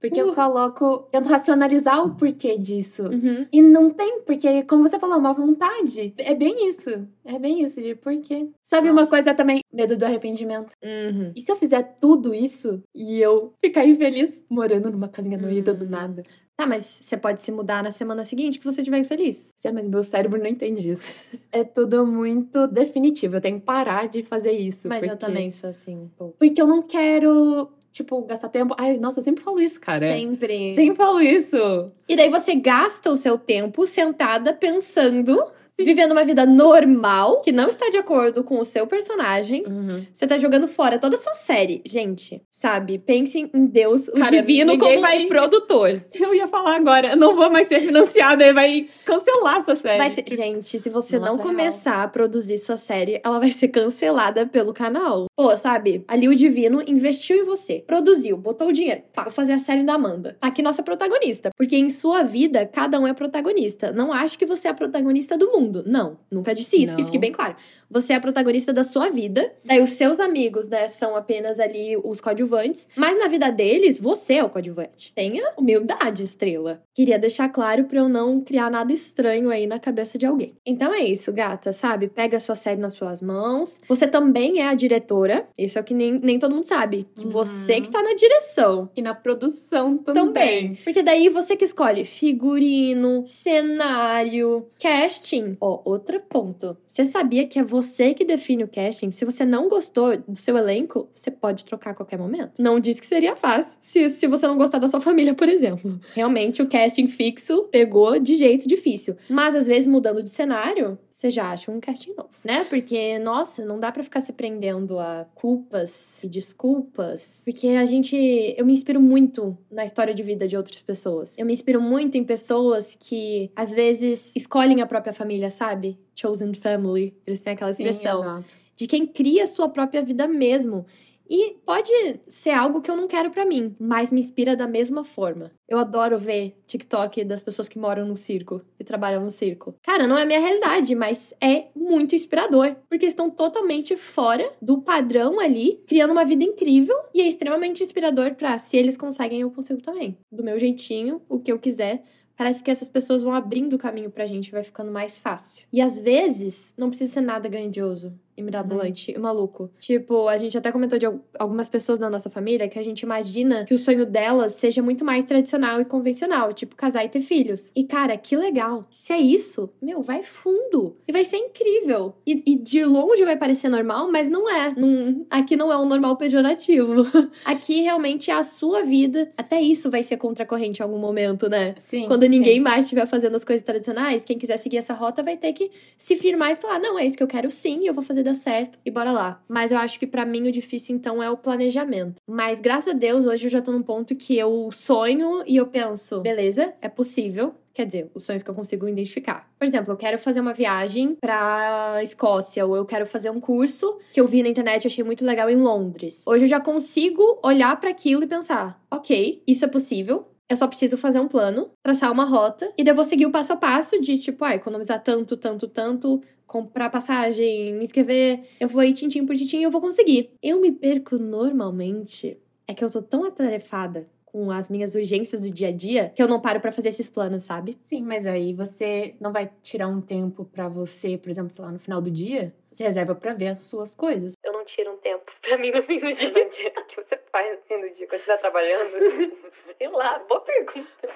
B: Porque
A: Uh.
B: eu coloco. Tento racionalizar o porquê disso.
A: Uhum.
B: E não tem, porque, como você falou, uma vontade. É bem isso. É bem isso, de por quê. Sabe uma
A: Nossa.
B: coisa também? Medo do arrependimento.
A: Uhum.
B: E se eu fizer tudo isso e eu ficar infeliz morando numa casinha no meio do nada?
A: Tá, mas você pode se mudar na semana seguinte que você estiver feliz.
B: É, mas meu cérebro não entende isso. É tudo muito definitivo. Eu tenho que parar de fazer isso.
A: Mas eu
B: porque-
A: também sou assim, um pouco.
B: Porque eu não quero, tipo, gastar tempo. Ai, nossa, eu sempre falo isso, cara.
A: Sempre.
B: Sempre falo isso.
A: E daí você gasta o seu tempo sentada pensando, vivendo uma vida normal, que não está de acordo com o seu personagem. Você tá jogando fora toda a sua série. Gente, sabe? Pensem em Deus, o
B: Cara,
A: divino, como
B: vai-
A: um produtor.
B: Eu ia falar agora, não vou mais ser financiada, vai cancelar essa série.
A: Vai ser- gente, se você
B: Nossa,
A: não
B: real.
A: começar a produzir sua série, ela vai ser cancelada pelo canal. Pô, sabe? Ali o Divino investiu em você, produziu, botou o dinheiro. Pá, vou fazer a série da Amanda. Tá aqui nossa protagonista. Porque em sua vida, cada um é protagonista. Não ache que você é a protagonista do mundo. Não, nunca disse isso, que
B: Não.
A: fique bem claro. Você é a protagonista da sua vida. Daí os seus amigos, né, são apenas ali os coadjuvantes. Mas na vida deles, você é o coadjuvante. Tenha humildade, estrela. Queria deixar claro pra eu não criar nada estranho aí na cabeça de alguém. Então é isso, gata, sabe? Pega a sua série nas suas mãos. Você também é a diretora. Isso é o que nem, nem todo mundo sabe. Que
B: Uhum.
A: você que tá na direção.
B: E na produção também.
A: Também. Porque daí você que escolhe figurino, cenário, casting. Ó, outro ponto. Você sabia que é você que define o casting? Se você não gostou do seu elenco, você pode trocar a qualquer momento. Não disse que seria fácil. Se, se você não gostar da sua família, por exemplo. Realmente, o casting fixo pegou de jeito difícil. Mas às vezes, mudando de cenário, você já acha um casting novo, né? Porque, nossa, não dá pra ficar se prendendo a culpas e desculpas. Porque a gente. Eu me inspiro muito na história de vida de outras pessoas. Eu me inspiro muito em pessoas que, às vezes, escolhem a própria família, sabe? Chosen family. Eles têm aquela
B: Sim,
A: expressão.
B: exato.
A: de quem cria a sua própria vida mesmo. E pode ser algo que eu não quero pra mim, mas me inspira da mesma forma. Eu adoro ver TikTok das pessoas que moram no circo e trabalham no circo. Cara, não é minha realidade, mas é muito inspirador, porque estão totalmente fora do padrão ali, criando uma vida incrível e é extremamente inspirador pra se eles conseguem, eu consigo também. Do meu jeitinho, o que eu quiser, Parece que essas pessoas vão abrindo o caminho pra gente, vai ficando mais fácil. E às vezes, não precisa ser nada grandioso e mirabolante e maluco. Tipo, a gente até comentou de al- algumas pessoas da nossa família que a gente imagina que o sonho delas seja muito mais tradicional e convencional, tipo casar e ter filhos. E cara, que legal. Se é isso, meu, vai fundo. E vai ser incrível. E, e de longe vai parecer normal, mas não é. Não- aqui não é um normal pejorativo. aqui realmente é a sua vida. Até isso vai ser contracorrente em algum momento, né?
B: Sim.
A: Quando
B: sim.
A: ninguém mais estiver fazendo as coisas tradicionais, quem quiser seguir essa rota vai ter que se firmar e falar: não, é isso que eu quero sim, eu vou fazer dar certo e bora lá. Mas eu acho que pra mim o difícil então é o planejamento. Mas graças a Deus, hoje eu já tô num ponto que eu sonho e eu penso: beleza, é possível. Quer dizer, os sonhos que eu consigo identificar. Por exemplo, eu quero fazer uma viagem pra Escócia, ou eu quero fazer um curso que eu vi na internet e achei muito legal em Londres. Hoje eu já consigo olhar pra aquilo e pensar: ok, isso é possível, Eu só preciso fazer um plano, traçar uma rota, e daí eu vou seguir o passo a passo de, tipo, ah, economizar tanto, tanto, tanto, comprar passagem, me inscrever. Eu vou ir tintim por tintim e eu vou conseguir. Eu me perco normalmente. É que eu tô tão atarefada com as minhas urgências do dia a dia que eu não paro pra fazer esses planos, sabe?
B: Sim, mas aí você não vai tirar um tempo pra você, por exemplo, sei lá, no final do dia, você reserva pra ver as suas coisas.
C: Não tiro um tempo pra mim no fim do dia. O que você faz no fim do dia quando você tá trabalhando? Sei lá, boa pergunta.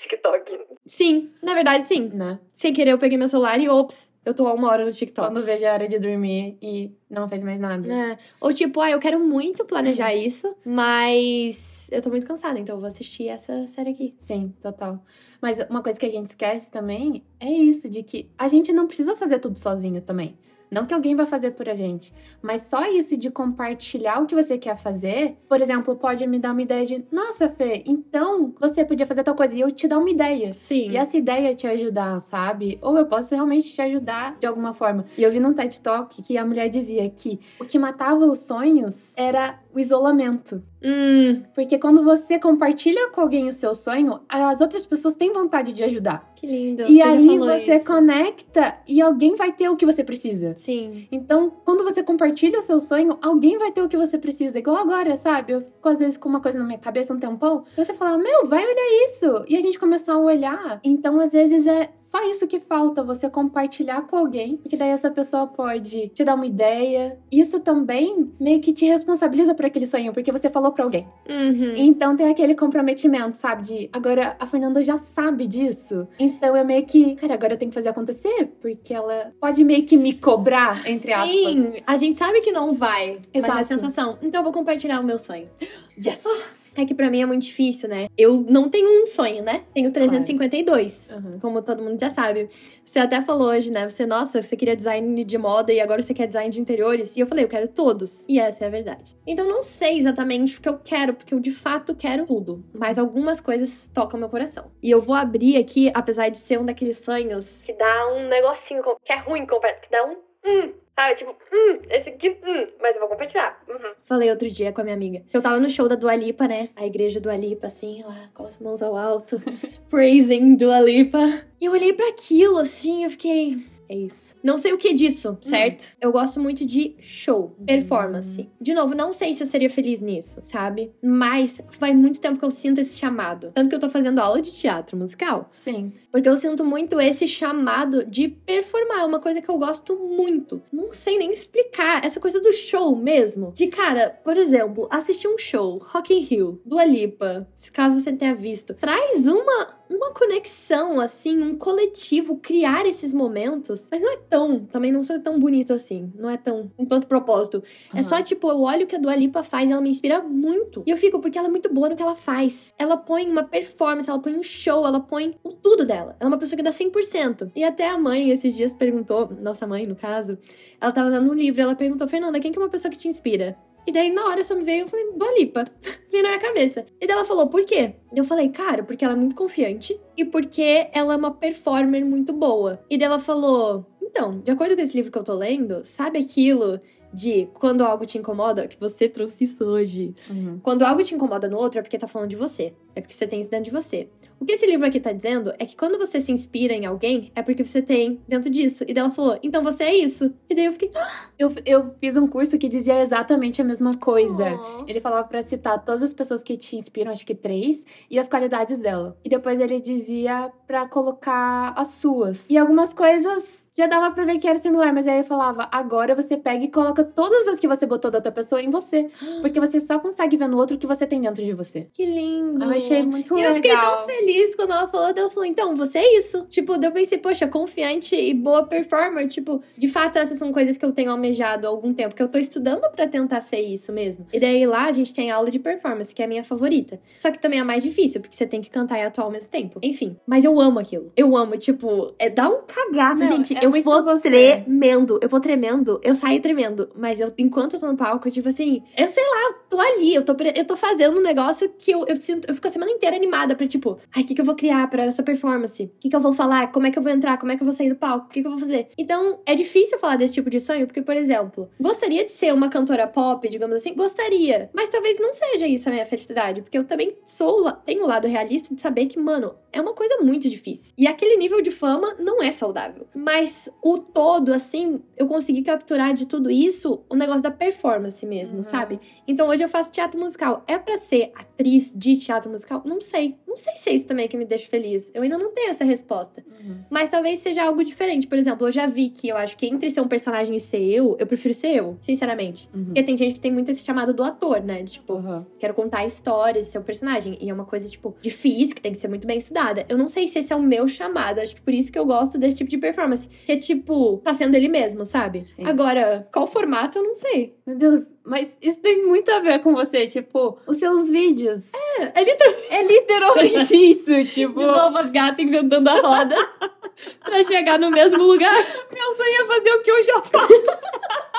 C: TikTok.
A: Sim, na verdade, sim.
B: Né?
A: Sem querer, eu peguei meu celular e, ops, eu tô há uma hora no TikTok.
B: Quando vejo a hora de dormir e não fez mais nada.
A: É. Ou tipo, ah, eu quero muito planejar isso, mas eu tô muito cansada, então eu vou assistir essa série aqui.
B: Sim, total. Mas uma coisa que a gente esquece também é isso, de que a gente não precisa fazer tudo sozinho também. Não que alguém vai fazer por a gente, mas só isso de compartilhar o que você quer fazer, por exemplo, pode me dar uma ideia de, nossa, Fê, então você podia fazer tal coisa e eu te dar uma ideia.
A: Sim.
B: E essa ideia te ajudar, sabe? Ou eu posso realmente te ajudar de alguma forma. E eu vi num TED Talk que a mulher dizia que o que matava os sonhos era o isolamento.
A: Hum,
B: Porque quando você compartilha com alguém o seu sonho, as outras pessoas têm vontade de ajudar.
A: que lindo.
B: e
A: você
B: aí você
A: isso.
B: conecta e alguém vai ter o que você precisa.
A: Sim.
B: Então, quando você compartilha o seu sonho, alguém vai ter o que você precisa. Igual agora, sabe? Eu fico às vezes com uma coisa na minha cabeça um tempão. Você fala, meu, vai olhar isso. E a gente começar a olhar. Então, às vezes, é só isso que falta. Você compartilhar com alguém. Porque daí essa pessoa pode te dar uma ideia. Isso também meio que te responsabiliza por aquele sonho. Porque você falou pra alguém.
A: Uhum.
B: Então tem aquele comprometimento, sabe? De agora a Fernanda já sabe disso. Então eu meio que, cara, agora eu tenho que fazer acontecer. Porque ela pode meio que me cobrar, entre aspas.
A: Sim, a gente sabe que não vai, mas é a
B: Exato.
A: sensação. Então eu vou compartilhar o meu sonho.
B: Yes!
A: É que pra mim é muito difícil, né? Eu não tenho um sonho, né? Tenho 352.
B: Uhum.
A: Como todo mundo já sabe. Você até falou hoje, né? Você, nossa, você queria design de moda e agora você quer design de interiores. E eu falei, eu quero todos. E essa é a verdade. Então não sei exatamente o que eu quero, porque eu de fato quero tudo. Mas algumas coisas tocam meu coração. E eu vou abrir aqui, apesar de ser um daqueles sonhos.
C: Que dá um negocinho que é ruim que dá um hum. Sabe, tipo, hum, esse aqui, hum, mas eu vou compartilhar. Uhum.
A: Falei outro dia com a minha amiga. Eu tava no show da Dua Lipa, né? A igreja Dua Lipa, assim, lá, com as mãos ao alto. praising Dua Lipa. E eu olhei pra aquilo, assim, eu fiquei... É isso. Não sei o que disso, certo? Eu gosto muito de show, performance. De novo, não sei se eu seria feliz nisso, sabe? Mas faz muito tempo que eu sinto esse chamado. Tanto que eu tô fazendo aula de teatro musical.
B: Sim.
A: Porque eu sinto muito esse chamado de performar. É uma coisa que eu gosto muito. Não sei nem explicar. Essa coisa do show mesmo. De cara, por exemplo, assistir um show, Rock in Rio, do Alipa, caso você tenha visto. Traz uma, uma conexão, assim, um coletivo, criar esses momentos. Mas não é tão, também não sou tão bonito assim. Não é tão, com tanto propósito. É
B: Aham.
A: só, tipo, eu olho o que a Dua Lipa faz ela me inspira muito. E eu fico, porque ela é muito boa no que ela faz. Ela põe uma performance, ela põe um show, ela põe o tudo dela. Ela é uma pessoa que dá 100%. E até a mãe, esses dias, perguntou, nossa mãe, no caso, ela tava dando um livro, ela perguntou, Fernanda, quem que é uma pessoa que te inspira? E daí, na hora, só me veio, eu falei, Dua Lipa. Veio na minha cabeça. E daí ela falou, por quê? Eu falei, cara, porque ela é muito confiante e porque ela é uma performer muito boa. E daí ela falou, então, de acordo com esse livro que eu tô lendo, sabe aquilo de quando algo te incomoda? Que você trouxe isso hoje.
B: Uhum.
A: Quando algo te incomoda no outro, é porque tá falando de você. É porque você tem isso dentro de você. O que esse livro aqui tá dizendo é que quando você se inspira em alguém, é porque você tem dentro disso. E daí ela falou, então você é isso. E daí eu fiquei.
B: Eu, eu fiz um curso que dizia exatamente a mesma coisa.
A: "Oh."
B: Ele falava pra citar todas as pessoas que te inspiram, acho que três, e as qualidades dela. E depois ele dizia pra colocar as suas. E algumas coisas já dava pra ver que era similar, mas aí ele falava: agora você pega e coloca todas as que você botou da outra pessoa em você. Porque você só consegue ver no outro o que você tem dentro de você.
A: Que lindo.
B: Eu achei muito
A: E
B: legal.
A: eu fiquei tão feliz quando ela falou. Ela falou, então, você é isso. Tipo, eu pensei, poxa, confiante e boa performer. Tipo, de fato, essas são coisas que eu tenho almejado há algum tempo. Que eu tô estudando pra tentar ser isso mesmo. E daí lá a gente tem aula de performance, que é a minha favorita. Só que também é mais difícil, porque você tem que cantar e atuar ao mesmo tempo. Enfim, mas eu amo aquilo. Eu amo, tipo, é dar um cagaço,
B: Não,
A: gente.
B: é É
A: eu vou
B: você.
A: tremendo, eu vou tremendo, eu saio tremendo. Mas eu, enquanto eu tô no palco, tipo assim, eu sei lá, eu tô ali, eu tô, eu tô fazendo um negócio que eu, eu sinto, eu fico a semana inteira animada pra, tipo, ai, o que, que eu vou criar pra essa performance? O que, que eu vou falar? Como é que eu vou entrar? Como é que eu vou sair do palco? O que, que eu vou fazer? Então, é difícil falar desse tipo de sonho, porque, por exemplo, gostaria de ser uma cantora pop, digamos assim, gostaria. Mas talvez não seja isso a minha felicidade, porque eu também sou, tenho o lado realista de saber que, mano, é uma coisa muito difícil. E aquele nível de fama não é saudável. Mas o todo, assim, eu consegui capturar de tudo isso o negócio da performance mesmo,
B: Uhum.
A: sabe? Então hoje eu faço teatro musical. É pra ser atriz de teatro musical? Não sei. Não sei se é isso também que me deixa feliz. Eu ainda não tenho essa resposta.
B: Uhum.
A: Mas talvez seja algo diferente. Por exemplo, eu já vi que eu acho que entre ser um personagem e ser eu, eu prefiro ser eu, sinceramente.
B: Uhum.
A: Porque tem gente que tem muito esse chamado do ator, né? De, tipo,
B: Uhum.
A: quero contar histórias, ser um personagem. E é uma coisa, tipo, difícil, que tem que ser muito bem estudada. Eu não sei se esse é o meu chamado. Acho que por isso que eu gosto desse tipo de performance. Que é, tipo, tá sendo ele mesmo, sabe?
B: Sim.
A: Agora, qual formato, eu não sei.
B: Meu Deus, mas isso tem muito a ver com você, tipo, os seus vídeos.
A: É, é literalmente
B: É literalmente isso, tipo.
A: de novo as gatas inventando a roda pra chegar no mesmo lugar.
B: Meu sonho é fazer o que eu já faço.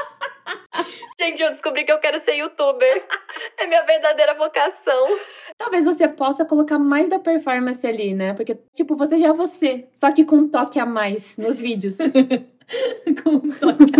C: Gente, eu descobri que eu quero ser youtuber. É minha verdadeira vocação.
B: Talvez você possa colocar mais da performance ali, né? Porque, tipo, você já é você, só que com um toque a mais nos vídeos.
A: Com um toque.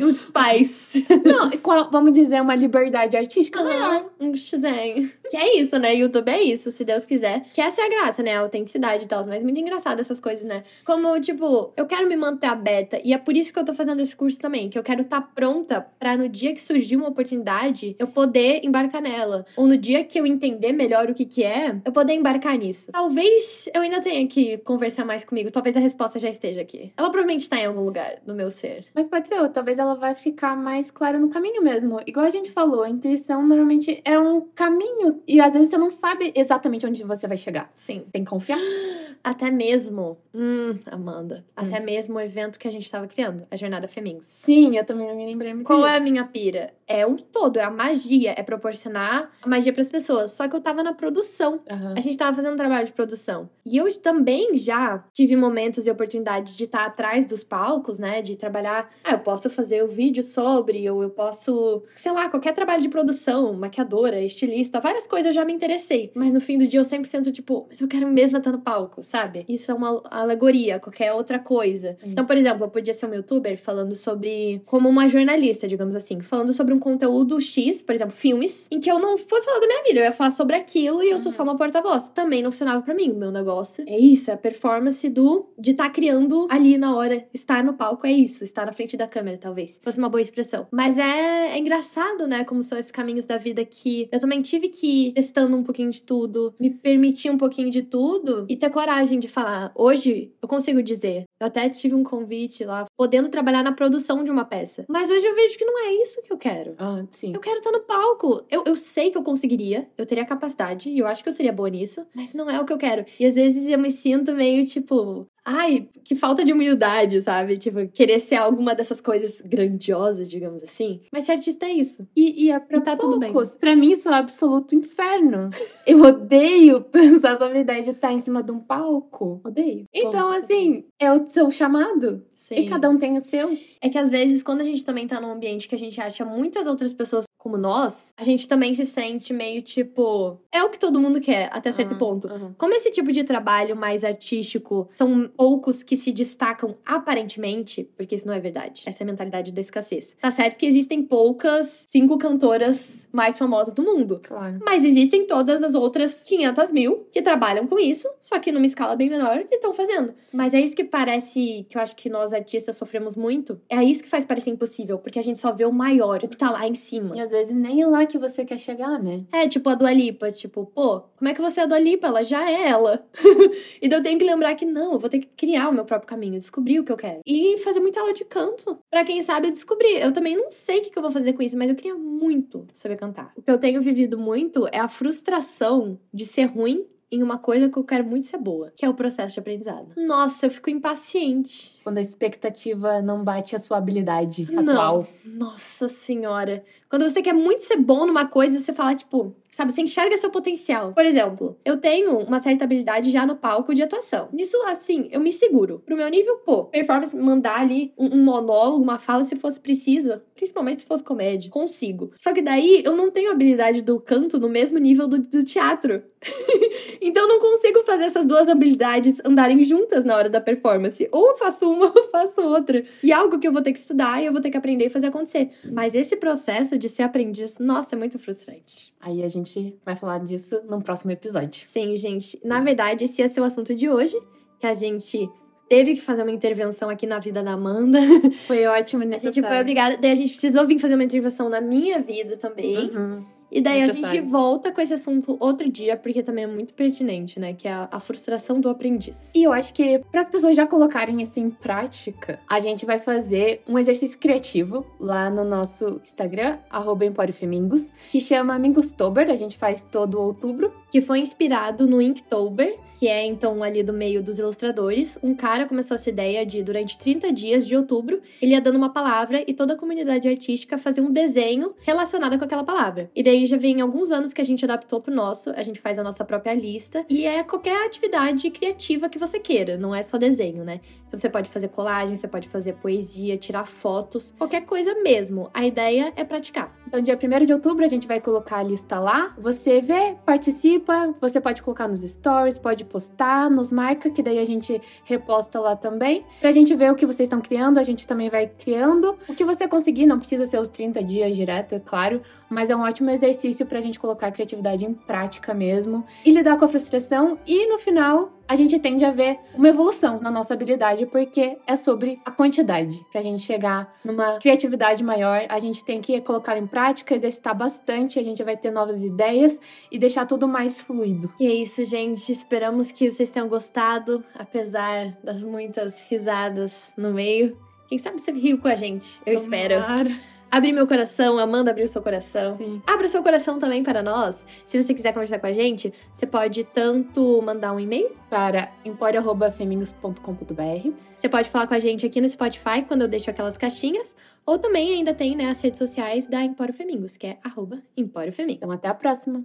A: Os pais.
B: Não, qual- vamos dizer, uma liberdade artística maior.
A: Um xen. Que é isso, né? YouTube é isso, se Deus quiser. Que essa é a graça, né? A autenticidade e tal. Mas muito engraçado essas coisas, né? Como, tipo, eu quero me manter aberta. E é por isso que eu tô fazendo esse curso também. Que eu quero estar pronta pra no dia que surgir uma oportunidade, eu poder embarcar nela. Ou no dia que eu entender melhor o que que é, eu poder embarcar nisso. Talvez eu ainda tenha que conversar mais comigo. Talvez a resposta já esteja aqui. Ela provavelmente tá em algum lugar no meu ser.
B: Mas pode ser, ou talvez ela vai ficar mais clara no caminho mesmo. Igual a gente falou, a intuição normalmente é um caminho. E às vezes você não sabe exatamente onde você vai chegar.
A: Sim.
B: Tem que confiar.
A: Até mesmo, hum, Amanda, até mesmo o evento que a gente tava criando, a Jornada Femins.
B: Sim, eu também não me lembrei muito
A: Qual é a minha pira? É o todo, é a magia, é proporcionar a magia pras pessoas. Só que eu tava na produção.
B: Aham.
A: A gente tava fazendo um trabalho de produção. E eu também já tive momentos e oportunidades de estar atrás dos palcos, né? De trabalhar. Ah, eu posso fazer o vídeo sobre, ou eu posso, sei lá, qualquer trabalho de produção, maquiadora, estilista, várias coisas eu já me interessei. Mas no fim do dia eu sempre sinto, tipo, mas eu quero mesmo estar no palco, sabe? Isso é uma alegoria, qualquer outra coisa.
B: Sim.
A: Então, por exemplo, eu podia ser um youtuber falando sobre. como uma jornalista, digamos assim, falando sobre um conteúdo X, por exemplo, filmes, em que eu não fosse falar da minha vida, eu ia falar sobre aquilo e eu sou só uma porta-voz. Também não funcionava pra mim. O meu negócio é isso, é a performance do de estar criando ali na hora. Estar no palco é isso, estar na frente da câmera, talvez. Fosse uma boa expressão. Mas é, é engraçado, né? Como são esses caminhos da vida que eu também tive que ir testando um pouquinho de tudo, me permitir um pouquinho de tudo e ter coragem de falar. Hoje eu consigo dizer. Eu até tive um convite lá, podendo trabalhar na produção de uma peça. Mas hoje eu vejo que não é isso que eu quero.
B: Ah, sim.
A: Eu quero estar no palco. Eu, eu sei que eu conseguiria, eu teria capacidade, e eu acho que eu seria boa nisso, mas não é o que eu quero. E às vezes eu me sinto meio tipo. Ai, que falta de humildade, sabe? Tipo, querer ser alguma dessas coisas grandiosas, digamos assim. Mas ser artista é isso.
B: E, e é pra
A: tá tudo bem.
B: Pra mim, isso é um absoluto inferno. Eu odeio pensar sobre a ideia de estar em cima de um palco. Odeio. Então,
A: Bom,
B: assim, é o seu chamado.
A: Sim.
B: E cada um tem o seu.
A: É que às vezes, quando a gente também tá num ambiente que a gente acha muitas outras pessoas como nós, a gente também se sente meio tipo. É o que todo mundo quer, até certo
B: Ah,
A: ponto.
B: aham.
A: Como esse tipo de trabalho mais artístico são poucos que se destacam aparentemente, porque isso não é verdade. Essa é a mentalidade da escassez. Tá certo que existem poucas cinco cantoras mais famosas do mundo.
B: Claro.
A: Mas existem todas as outras 500 mil que trabalham com isso, só que numa escala bem menor e estão fazendo. Mas é isso que parece, que eu acho que nós artistas sofremos muito. É isso que faz parecer impossível, porque a gente só vê o maior, o que tá lá em cima.
B: E às vezes nem é lá que você quer chegar, né?
A: É, tipo a Dua Lipa, tipo, pô, como é que você é a Dua Lipa? Ela já é ela. então eu tenho que lembrar que não, eu vou ter que criar o meu próprio caminho, descobrir o que eu quero. E fazer muita aula de canto, Pra quem sabe descobrir. Eu também não sei o que eu vou fazer com isso, mas eu queria muito saber cantar. O que eu tenho vivido muito é a frustração de ser ruim em uma coisa que eu quero muito ser boa, que é o processo de aprendizado. Nossa, eu fico impaciente.
B: Quando a expectativa não bate a sua habilidade
A: Não.
B: atual.
A: Nossa senhora. Quando você quer muito ser bom numa coisa, você fala, tipo, sabe? Você enxerga seu potencial. Por exemplo, eu tenho uma certa habilidade já no palco de atuação. Nisso, assim, eu me seguro. Pro meu nível, pô, performance, mandar ali um, um monólogo, uma fala se fosse precisa, principalmente se fosse comédia, consigo. Só que daí eu não tenho habilidade do canto no mesmo nível do, do teatro. então eu não consigo fazer essas duas habilidades andarem juntas na hora da performance. Ou eu faço uma ou faço outra. E é algo que eu vou ter que estudar e eu vou ter que aprender e fazer acontecer. Mas esse processo de ser aprendiz, nossa, é muito frustrante.
B: Aí a gente vai falar disso num próximo episódio.
A: Sim, gente. Na verdade, esse ia ser o assunto de hoje, que a gente teve que fazer uma intervenção aqui na vida da Amanda.
B: Foi ótimo,
A: A
B: necessário.
A: gente foi obrigada, daí a gente precisou vir fazer uma intervenção na minha vida também.
B: Uhum.
A: E daí a
B: Necessário.
A: gente volta com esse assunto outro dia, porque também é muito pertinente, né? Que é a, a frustração do aprendiz.
B: E eu acho que para as pessoas já colocarem isso em prática, a gente vai fazer um exercício criativo lá no nosso Instagram, arroba Empório Femingos, que chama Mingostober. A gente faz todo outubro.
A: Que foi inspirado no Inktober, que é então ali do meio dos ilustradores. Um cara começou essa ideia de, durante 30 dias de outubro, ele ia dando uma palavra e toda a comunidade artística fazia um desenho relacionado com aquela palavra. E daí já vem alguns anos que a gente adaptou pro nosso, a gente faz a nossa própria lista. E é qualquer atividade criativa que você queira, não é só desenho, né? Então você pode fazer colagem, você pode fazer poesia, tirar fotos, qualquer coisa mesmo. A ideia é praticar.
B: Então, dia 1 de outubro, a gente vai colocar a lista lá. Você vê, participa, você pode colocar nos stories, pode postar, nos marca, que daí a gente reposta lá também. Pra gente ver o que vocês estão criando, a gente também vai criando. O que você conseguir, não precisa ser os 30 dias direto, é claro, mas é um ótimo exercício pra gente colocar a criatividade em prática mesmo e lidar com a frustração. E no final, a gente tende a ver uma evolução na nossa habilidade, porque é sobre a quantidade. Pra gente chegar numa criatividade maior, a gente tem que colocar em prática, exercitar bastante, a gente vai ter novas ideias e deixar tudo mais fluido.
A: E é isso, gente. Esperamos que vocês tenham gostado, apesar das muitas risadas no meio. Quem sabe você riu com a gente? Eu espero. Abri meu coração, Amanda abriu seu coração.
B: Sim.
A: Abra seu coração também para nós. Se você quiser conversar com a gente, você pode tanto mandar um e-mail,
B: Para emporio.femingos.com.br.
A: você pode falar com a gente aqui no Spotify quando eu deixo aquelas caixinhas, ou também ainda tem né, as redes sociais da Empório Femingos, que é arroba Empório Femingos.
B: Então, até a próxima!